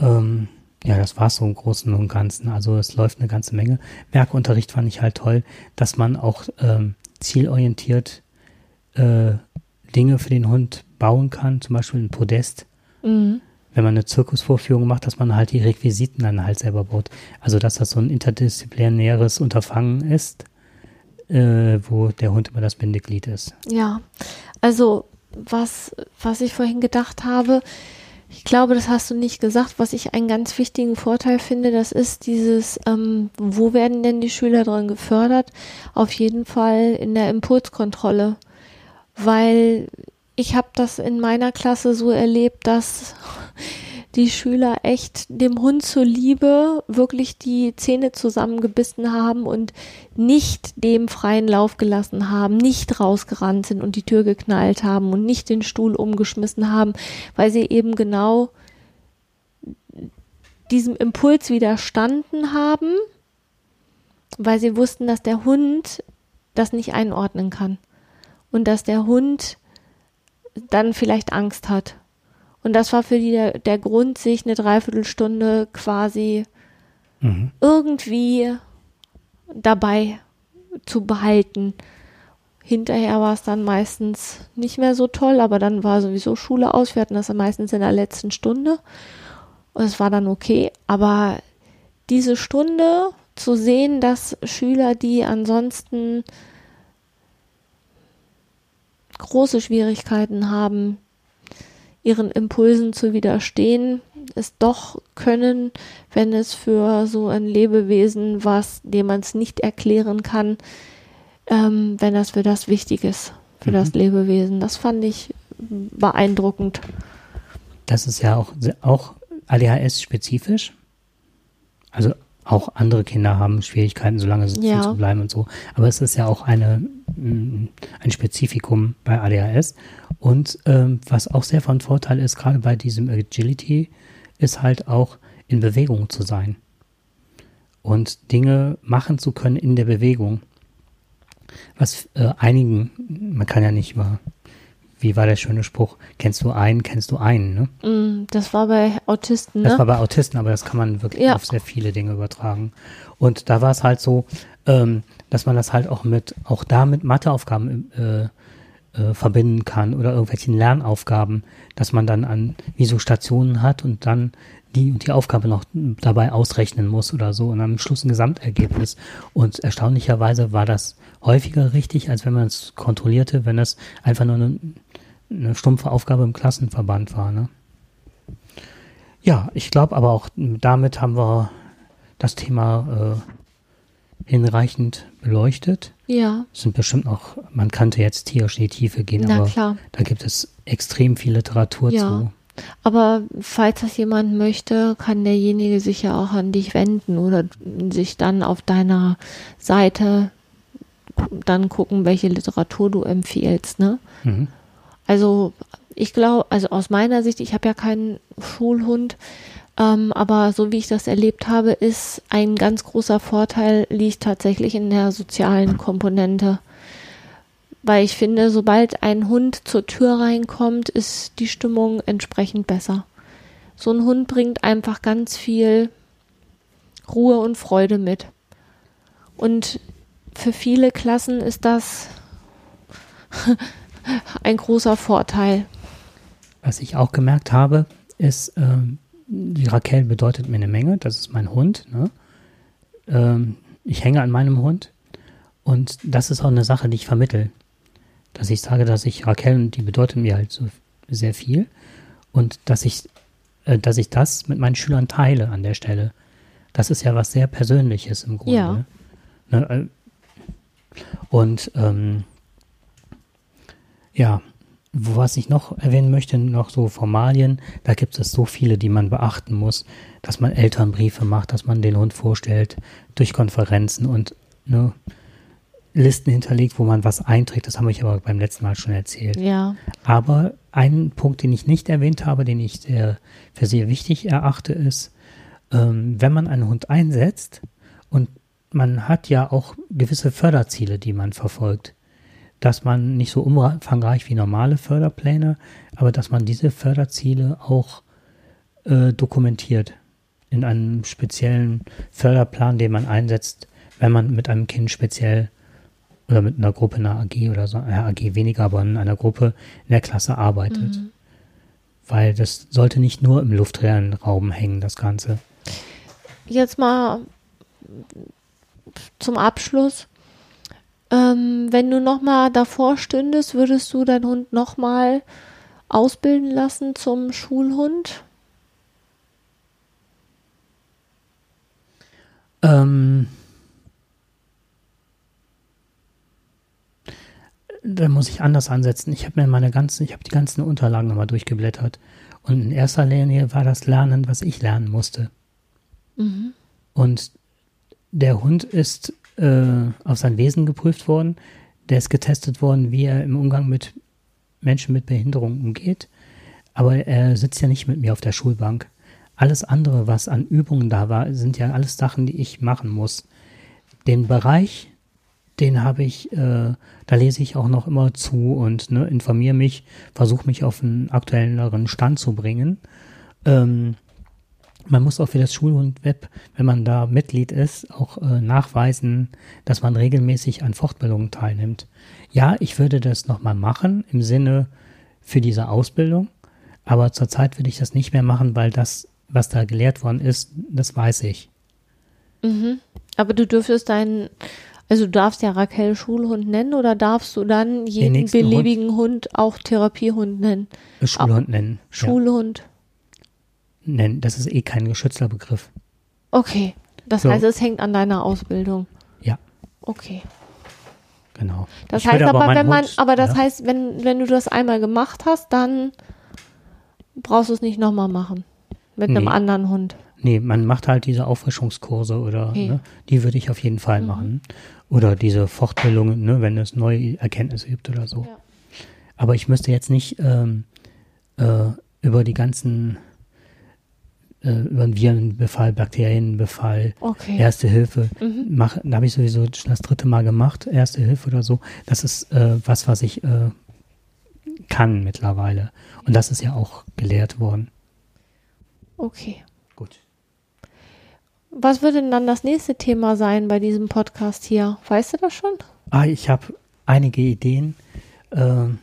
Ähm, ja, das war so im Großen und Ganzen. Also es läuft eine ganze Menge. Werkunterricht fand ich halt toll, dass man auch ähm, zielorientiert äh, Dinge für den Hund bauen kann, zum Beispiel ein Podest. Mhm. Wenn man eine Zirkusvorführung macht, dass man halt die Requisiten dann halt selber baut. Also dass das so ein interdisziplinäres Unterfangen ist, äh, wo der Hund immer das Bindeglied ist. Ja, also was, was ich vorhin gedacht habe, ich glaube, das hast du nicht gesagt. Was ich einen ganz wichtigen Vorteil finde, das ist dieses, ähm, wo werden denn die Schüler drin gefördert? Auf jeden Fall in der Impulskontrolle, weil ich habe das in meiner Klasse so erlebt, dass die Schüler echt dem Hund zuliebe wirklich die Zähne zusammengebissen haben und nicht dem freien Lauf gelassen haben, nicht rausgerannt sind und die Tür geknallt haben und nicht den Stuhl umgeschmissen haben, weil sie eben genau diesem Impuls widerstanden haben, weil sie wussten, dass der Hund das nicht einordnen kann und dass der Hund dann vielleicht Angst hat und das war für die der, der Grund, sich eine Dreiviertelstunde quasi mhm. irgendwie dabei zu behalten. Hinterher war es dann meistens nicht mehr so toll, aber dann war sowieso Schule aus. Wir hatten das meistens in der letzten Stunde. Und es war dann okay. Aber diese Stunde zu sehen, dass Schüler, die ansonsten große Schwierigkeiten haben, ihren Impulsen zu widerstehen, es doch können, wenn es für so ein Lebewesen, was dem man es nicht erklären kann, ähm, wenn das für das wichtig ist, für mhm. das Lebewesen. Das fand ich beeindruckend. Das ist ja auch, auch ADHS-spezifisch. Also auch andere Kinder haben Schwierigkeiten, so lange sitzen ja. zu bleiben und so. Aber es ist ja auch eine, mm, ein Spezifikum bei ADHS. Und ähm, was auch sehr von Vorteil ist, gerade bei diesem Agility, ist halt auch in Bewegung zu sein. und Dinge machen zu können in der Bewegung. Was äh, einigen, man kann ja nicht über, wie war der schöne Spruch, kennst du einen, kennst du einen, ne? Mm, das war bei Autisten, ne? Das war bei Autisten, aber das kann man wirklich Ja. auf sehr viele Dinge übertragen. Und da war es halt so, ähm, dass man das halt auch mit, auch da mit Matheaufgaben äh, äh, verbinden kann oder irgendwelchen Lernaufgaben, dass man dann an wie so Stationen hat und dann die und die Aufgabe noch dabei ausrechnen muss oder so und am Schluss ein Gesamtergebnis. Und erstaunlicherweise war das häufiger richtig, als wenn man es kontrollierte, wenn es einfach nur eine, eine stumpfe Aufgabe im Klassenverband war. Ne? Ja, ich glaube aber auch damit haben wir das Thema äh, hinreichend beleuchtet. Ja, sind bestimmt noch, man könnte jetzt tierisch in die Tiefe gehen, na aber klar. da gibt es extrem viel Literatur Ja. zu. Aber falls das jemand möchte, kann derjenige sich ja auch an dich wenden oder sich dann auf deiner Seite dann gucken, welche Literatur du empfiehlst, ne? Mhm. Also ich glaube, also aus meiner Sicht, ich habe ja keinen Schulhund, ähm, aber so wie ich das erlebt habe, ist ein ganz großer Vorteil liegt tatsächlich in der sozialen Komponente. Weil ich finde, sobald ein Hund zur Tür reinkommt, ist die Stimmung entsprechend besser. So ein Hund bringt einfach ganz viel Ruhe und Freude mit. Und für viele Klassen ist das [laughs] ein großer Vorteil. Was ich auch gemerkt habe, ist, ähm, die Raquel bedeutet mir eine Menge. Das ist mein Hund. Ne? Ähm, ich hänge an meinem Hund. Und das ist auch eine Sache, die ich vermittel. Dass ich sage, dass ich Raquel, die bedeutet mir halt so sehr viel. Und dass ich, äh, dass ich das mit meinen Schülern teile an der Stelle. Das ist ja was sehr Persönliches im Grunde. Ja. Ne? äh, Und ähm, ja, was ich noch erwähnen möchte, noch so Formalien, da gibt es so viele, die man beachten muss, dass man Elternbriefe macht, dass man den Hund vorstellt durch Konferenzen und ne, Listen hinterlegt, wo man was einträgt. Das habe ich aber beim letzten Mal schon erzählt. Ja, Aber ein Punkt, den ich nicht erwähnt habe, den ich sehr, für sehr wichtig erachte, ist, ähm, wenn man einen Hund einsetzt und man hat ja auch gewisse Förderziele, die man verfolgt, dass man nicht so umfangreich wie normale Förderpläne, aber dass man diese Förderziele auch äh, dokumentiert in einem speziellen Förderplan, den man einsetzt, wenn man mit einem Kind speziell oder mit einer Gruppe in einer AG oder so, äh, AG weniger, aber in einer Gruppe in der Klasse arbeitet. Weil das sollte nicht nur im luftleeren Raum hängen, das Ganze. jetzt mal zum Abschluss. Ähm, wenn du nochmal davor stündest, würdest du deinen Hund nochmal ausbilden lassen zum Schulhund? Ähm, da muss ich anders ansetzen. Ich habe mir meine ganzen, ich habe die ganzen Unterlagen nochmal durchgeblättert. Und in erster Linie war das Lernen, was ich lernen musste. Und der Hund ist äh, auf sein Wesen geprüft worden. Der ist getestet worden, wie er im Umgang mit Menschen mit Behinderung umgeht. Aber er sitzt ja nicht mit mir auf der Schulbank. Alles andere, was an Übungen da war, sind ja alles Sachen, die ich machen muss. Den Bereich, den habe ich, äh, da lese ich auch noch immer zu und ne, informiere mich, versuche mich auf einen aktuelleren Stand zu bringen. Ähm, man muss auch für das Schulhund-Web, wenn man da Mitglied ist, auch äh, nachweisen, dass man regelmäßig an Fortbildungen teilnimmt. Ja, ich würde das nochmal machen im Sinne für diese Ausbildung, aber zurzeit würde ich das nicht mehr machen, weil das, was da gelehrt worden ist, das weiß ich. Aber du dürftest deinen, also du darfst ja Raquel Schulhund nennen oder darfst du dann jeden nächsten Hund- beliebigen Hund, auch Therapiehund nennen? Schulhund nennen. Ja, Schulhund. Nennen. Das ist eh kein geschützter Begriff. Okay. Das So. heißt, es hängt an deiner Ausbildung. Ja, Okay. genau. Das Ich heißt aber, wenn man, Hund- aber das ja, heißt, wenn, wenn du das einmal gemacht hast, dann brauchst du es nicht nochmal machen. Mit einem Nee. anderen Hund. Nee, man macht halt diese Auffrischungskurse oder Okay. ne, die würde ich auf jeden Fall machen. Oder diese Fortbildungen, ne, wenn es neue Erkenntnisse gibt oder so. Ja. Aber ich müsste jetzt nicht ähm, äh, über die ganzen äh, über einen Virenbefall, Bakterienbefall, Okay. Erste Hilfe. Mhm. Mach, da habe ich sowieso schon das dritte Mal gemacht, Erste Hilfe oder so. Das ist äh, was, was ich äh, kann mittlerweile. Und das ist ja auch gelehrt worden. Okay. Gut. Was würde denn dann das nächste Thema sein bei diesem Podcast hier? Weißt du das schon? Ah, ich habe einige Ideen. Ähm,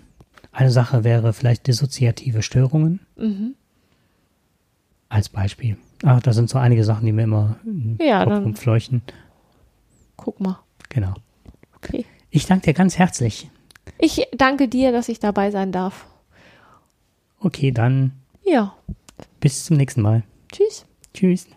eine Sache wäre vielleicht dissoziative Störungen Mhm. Als Beispiel. Ah, da sind so einige Sachen, die mir immer im Ja, Kopf. Guck mal. Genau. Okay. Ich danke dir ganz herzlich. Ich danke dir, dass ich dabei sein darf. Okay, dann Ja. bis zum nächsten Mal. Tschüss. Tschüss.